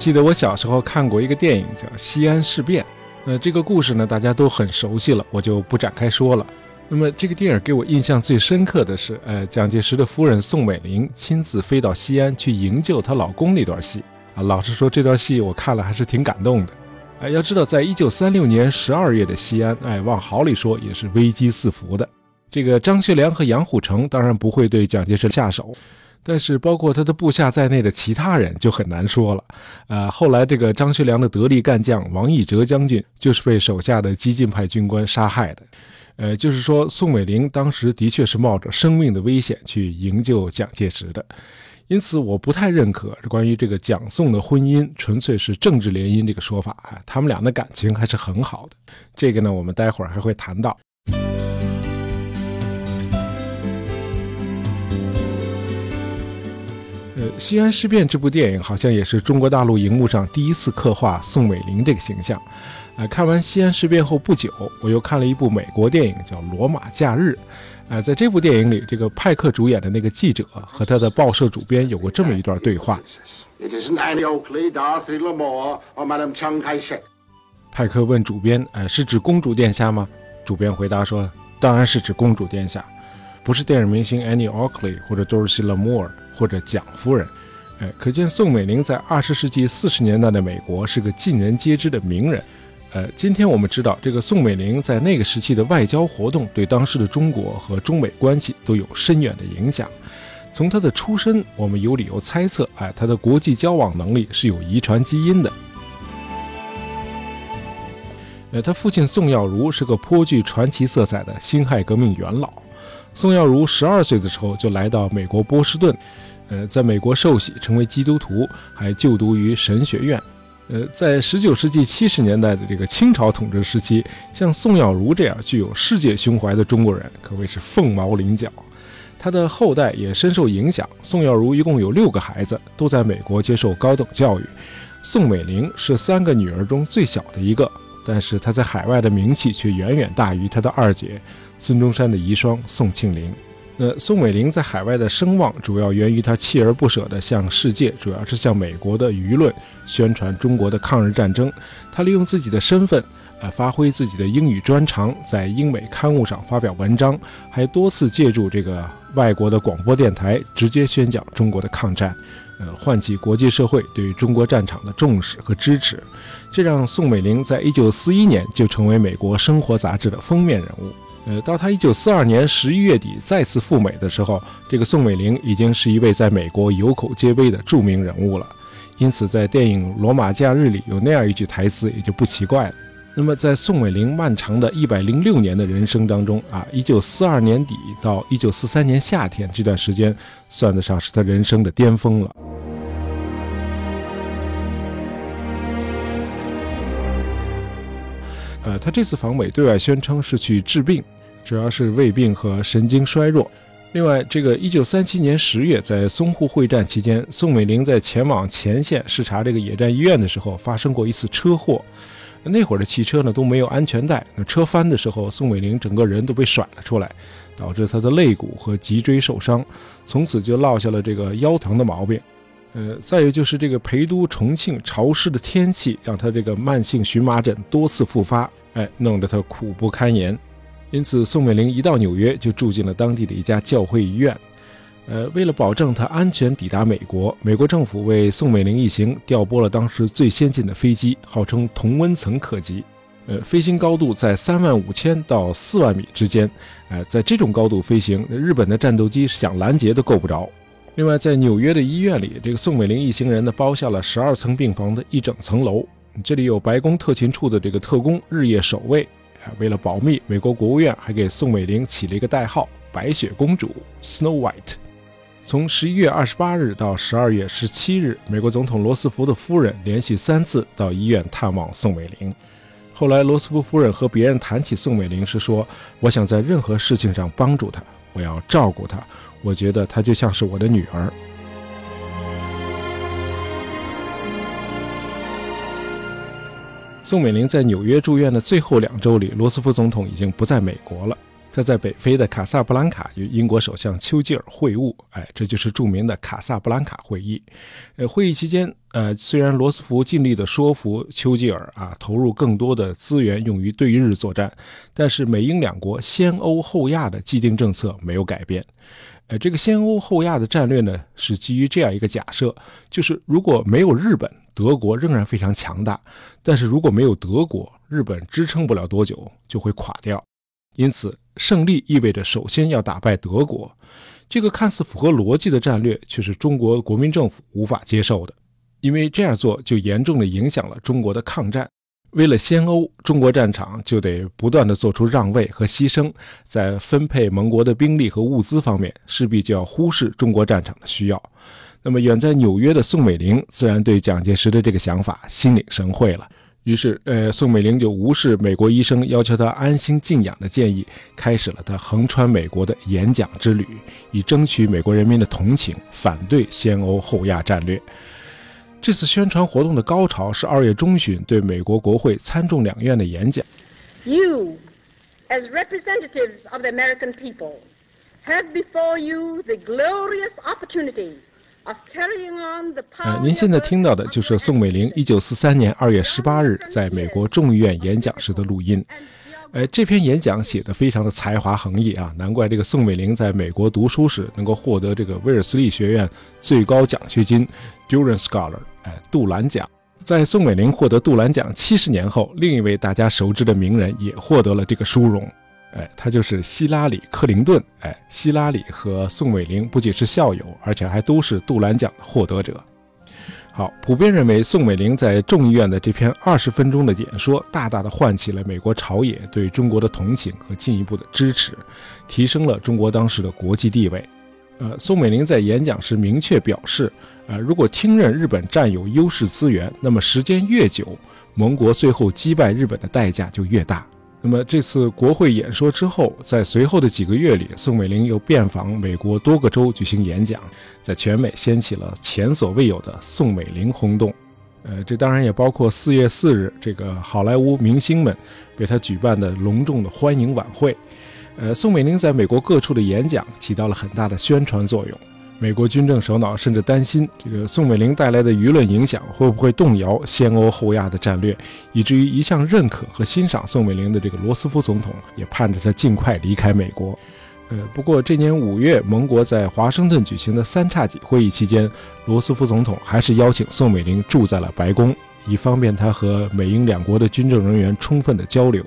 记得我小时候看过一个电影叫《西安事变》，那这个故事呢，大家都很熟悉了，我就不展开说了。那么这个电影给我印象最深刻的是，呃，蒋介石的夫人宋美龄亲自飞到西安去营救她老公那段戏啊。老实说，这段戏我看了还是挺感动的。哎，要知道，在一九三六年十二月的西安，哎，往好里说也是危机四伏的。这个张学良和杨虎城当然不会对蒋介石下手，但是包括他的部下在内的其他人就很难说了。啊，后来这个张学良的得力干将王义哲将军就是被手下的激进派军官杀害的。呃，就是说，宋美龄当时的确是冒着生命的危险去营救蒋介石的，因此我不太认可关于这个蒋宋的婚姻纯粹是政治联姻这个说法啊，他们俩的感情还是很好的。这个呢，我们待会儿还会谈到。西安事变》这部电影好像也是中国大陆荧幕上第一次刻画宋美龄这个形象。呃，看完西安事变后不久，我又看了一部美国电影，叫《罗马假日》。呃，在这部电影里，这个派克主演的那个记者和他的报社主编有过这么一段对话。派克问主编：“呃，是指公主殿下吗？”主编回答说：“当然是指公主殿下，不是电影明星 Annie Oakley 或者 Dorothy Lamour 或者蒋夫人。”哎，可见宋美龄在二十世纪四十年代的美国是个尽人皆知的名人。呃，今天我们知道，这个宋美龄在那个时期的外交活动，对当时的中国和中美关系都有深远的影响。从她的出身，我们有理由猜测，哎，她的国际交往能力是有遗传基因的。呃，她父亲宋耀如是个颇具传奇色彩的辛亥革命元老。宋耀如十二岁的时候就来到美国波士顿，呃，在美国受洗成为基督徒，还就读于神学院。呃，在十九世纪七十年代的这个清朝统治时期，像宋耀如这样具有世界胸怀的中国人可谓是凤毛麟角。他的后代也深受影响。宋耀如一共有六个孩子，都在美国接受高等教育。宋美龄是三个女儿中最小的一个，但是她在海外的名气却远远大于她的二姐孙中山的遗孀宋庆龄。呃，宋美龄在海外的声望主要源于她锲而不舍地向世界，主要是向美国的舆论宣传中国的抗日战争。她利用自己的身份，呃，发挥自己的英语专长，在英美刊物上发表文章，还多次借助这个外国的广播电台直接宣讲中国的抗战，呃，唤起国际社会对于中国战场的重视和支持。这让宋美龄在一九四一年就成为美国生活杂志的封面人物。呃，到他一九四二年十一月底再次赴美的时候，这个宋美龄已经是一位在美国有口皆碑的著名人物了。因此，在电影《罗马假日》里有那样一句台词也就不奇怪了。那么，在宋美龄漫长的一百零六年的人生当中啊，一九四二年底到一九四三年夏天这段时间，算得上是他人生的巅峰了。呃，他这次访美对外宣称是去治病，主要是胃病和神经衰弱。另外，这个1937年10月，在淞沪会战期间，宋美龄在前往前线视察这个野战医院的时候，发生过一次车祸。那会儿的汽车呢都没有安全带，那车翻的时候，宋美龄整个人都被甩了出来，导致她的肋骨和脊椎受伤，从此就落下了这个腰疼的毛病。呃，再有就是这个陪都重庆潮湿的天气，让她这个慢性荨麻疹多次复发，哎，弄得他苦不堪言。因此，宋美龄一到纽约就住进了当地的一家教会医院。呃，为了保证她安全抵达美国，美国政府为宋美龄一行调拨了当时最先进的飞机，号称同温层客机。呃，飞行高度在三万五千到四万米之间。呃，在这种高度飞行，日本的战斗机想拦截都够不着。另外，在纽约的医院里，这个宋美龄一行人呢包下了十二层病房的一整层楼，这里有白宫特勤处的这个特工日夜守卫。为了保密，美国国务院还给宋美龄起了一个代号“白雪公主 ”（Snow White）。从十一月二十八日到十二月十七日，美国总统罗斯福的夫人连续三次到医院探望宋美龄。后来，罗斯福夫人和别人谈起宋美龄时说：“我想在任何事情上帮助她，我要照顾她。”我觉得她就像是我的女儿。宋美龄在纽约住院的最后两周里，罗斯福总统已经不在美国了。他在北非的卡萨布兰卡与英国首相丘吉尔会晤，哎，这就是著名的卡萨布兰卡会议。呃，会议期间，呃，虽然罗斯福尽力的说服丘吉尔啊，投入更多的资源用于对日作战，但是美英两国先欧后亚的既定政策没有改变。呃，这个先欧后亚的战略呢，是基于这样一个假设，就是如果没有日本，德国仍然非常强大；但是如果没有德国，日本支撑不了多久就会垮掉。因此，胜利意味着首先要打败德国。这个看似符合逻辑的战略，却是中国国民政府无法接受的，因为这样做就严重的影响了中国的抗战。为了先欧，中国战场就得不断的做出让位和牺牲，在分配盟国的兵力和物资方面，势必就要忽视中国战场的需要。那么，远在纽约的宋美龄自然对蒋介石的这个想法心领神会了。于是，呃，宋美龄就无视美国医生要求她安心静养的建议，开始了她横穿美国的演讲之旅，以争取美国人民的同情，反对先欧后亚战略。这次宣传活动的高潮是二月中旬对美国国会参众两院的演讲。You, as representatives of the American people, have before you the glorious opportunity. 呃，您现在听到的就是宋美龄1943年2月18日在美国众议院演讲时的录音。呃，这篇演讲写的非常的才华横溢啊，难怪这个宋美龄在美国读书时能够获得这个威尔斯利学院最高奖学金 Durant Scholar，哎，杜兰奖。在宋美龄获得杜兰奖七十年后，另一位大家熟知的名人也获得了这个殊荣。哎，他就是希拉里·克林顿。哎，希拉里和宋美龄不仅是校友，而且还都是杜兰奖的获得者。好，普遍认为宋美龄在众议院的这篇二十分钟的演说，大大的唤起了美国朝野对中国的同情和进一步的支持，提升了中国当时的国际地位。呃，宋美龄在演讲时明确表示，呃，如果听任日本占有优势资源，那么时间越久，盟国最后击败日本的代价就越大。那么这次国会演说之后，在随后的几个月里，宋美龄又遍访美国多个州举行演讲，在全美掀起了前所未有的宋美龄轰动。呃，这当然也包括四月四日这个好莱坞明星们为她举办的隆重的欢迎晚会。呃，宋美龄在美国各处的演讲起到了很大的宣传作用。美国军政首脑甚至担心，这个宋美龄带来的舆论影响会不会动摇先欧后亚的战略，以至于一向认可和欣赏宋美龄的这个罗斯福总统也盼着她尽快离开美国。呃，不过这年五月，盟国在华盛顿举行的三叉戟会议期间，罗斯福总统还是邀请宋美龄住在了白宫，以方便他和美英两国的军政人员充分的交流。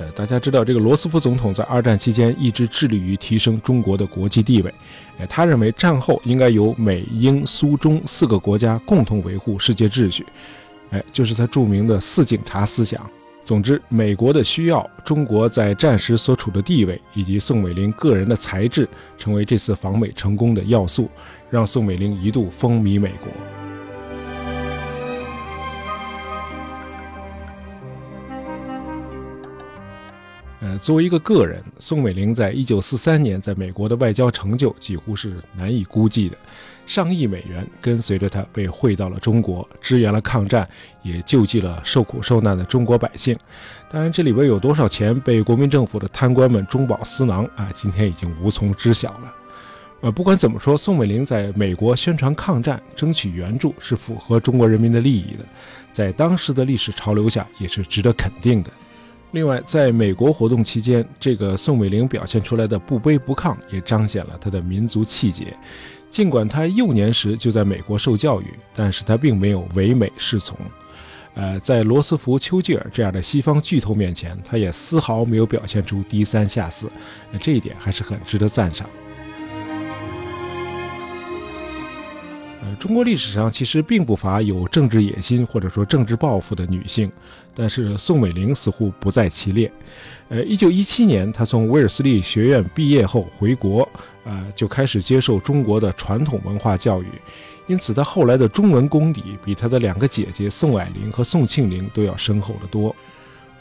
呃，大家知道，这个罗斯福总统在二战期间一直致力于提升中国的国际地位。呃，他认为战后应该由美、英、苏、中四个国家共同维护世界秩序。哎，就是他著名的“四警察”思想。总之，美国的需要，中国在战时所处的地位，以及宋美龄个人的才智，成为这次访美成功的要素，让宋美龄一度风靡美国。作为一个个人，宋美龄在一九四三年在美国的外交成就几乎是难以估计的。上亿美元跟随着她被汇到了中国，支援了抗战，也救济了受苦受难的中国百姓。当然，这里边有多少钱被国民政府的贪官们中饱私囊啊，今天已经无从知晓了。呃，不管怎么说，宋美龄在美国宣传抗战、争取援助是符合中国人民的利益的，在当时的历史潮流下也是值得肯定的。另外，在美国活动期间，这个宋美龄表现出来的不卑不亢，也彰显了她的民族气节。尽管她幼年时就在美国受教育，但是她并没有唯美是从。呃，在罗斯福、丘吉尔这样的西方巨头面前，她也丝毫没有表现出低三下四。这一点还是很值得赞赏。中国历史上其实并不乏有政治野心或者说政治抱负的女性，但是宋美龄似乎不在其列。呃，一九一七年，她从威尔斯利学院毕业后回国，呃，就开始接受中国的传统文化教育，因此她后来的中文功底比她的两个姐姐宋霭龄和宋庆龄都要深厚得多。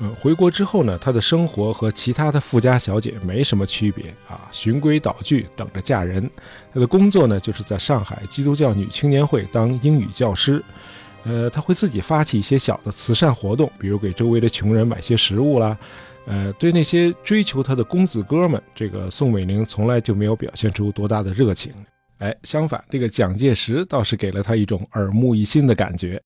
呃，回国之后呢，她的生活和其他的富家小姐没什么区别啊，循规蹈矩，等着嫁人。她的工作呢，就是在上海基督教女青年会当英语教师。呃，她会自己发起一些小的慈善活动，比如给周围的穷人买些食物啦。呃，对那些追求他的公子哥们，这个宋美龄从来就没有表现出多大的热情。哎，相反，这个蒋介石倒是给了他一种耳目一新的感觉。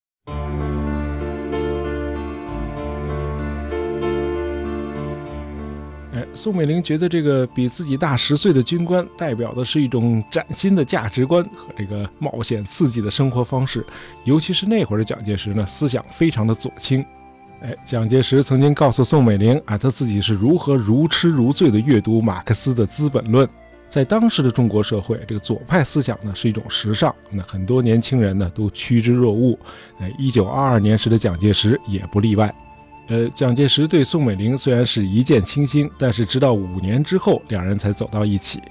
宋美龄觉得这个比自己大十岁的军官，代表的是一种崭新的价值观和这个冒险刺激的生活方式。尤其是那会儿的蒋介石呢，思想非常的左倾。哎，蒋介石曾经告诉宋美龄啊，他自己是如何如痴如醉地阅读马克思的《资本论》。在当时的中国社会，这个左派思想呢是一种时尚，那很多年轻人呢都趋之若鹜。哎，一九二二年时的蒋介石也不例外。呃，蒋介石对宋美龄虽然是一见倾心，但是直到五年之后，两人才走到一起。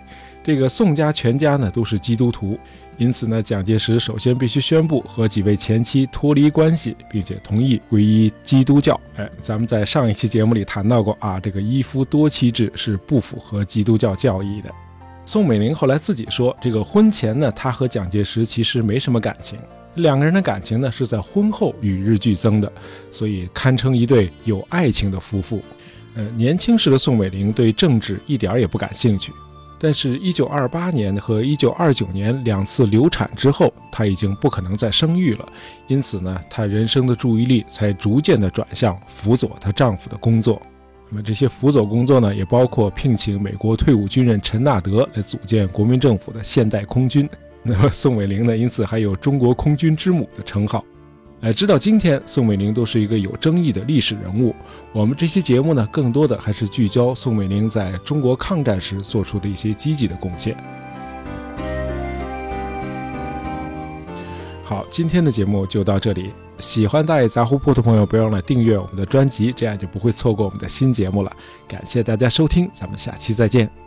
这个宋家全家呢都是基督徒，因此呢，蒋介石首先必须宣布和几位前妻脱离关系，并且同意皈依基督教。哎，咱们在上一期节目里谈到过啊，这个一夫多妻制是不符合基督教教义的。宋美龄后来自己说，这个婚前呢，她和蒋介石其实没什么感情，两个人的感情呢是在婚后与日俱增的，所以堪称一对有爱情的夫妇。呃，年轻时的宋美龄对政治一点也不感兴趣，但是1928年和1929年两次流产之后，她已经不可能再生育了，因此呢，她人生的注意力才逐渐的转向辅佐她丈夫的工作。那么这些辅佐工作呢，也包括聘请美国退伍军人陈纳德来组建国民政府的现代空军。那么宋美龄呢，因此还有“中国空军之母”的称号。哎，直到今天，宋美龄都是一个有争议的历史人物。我们这期节目呢，更多的还是聚焦宋美龄在中国抗战时做出的一些积极的贡献。好，今天的节目就到这里。喜欢大爷杂货铺的朋友，不要忘了订阅我们的专辑，这样就不会错过我们的新节目了。感谢大家收听，咱们下期再见。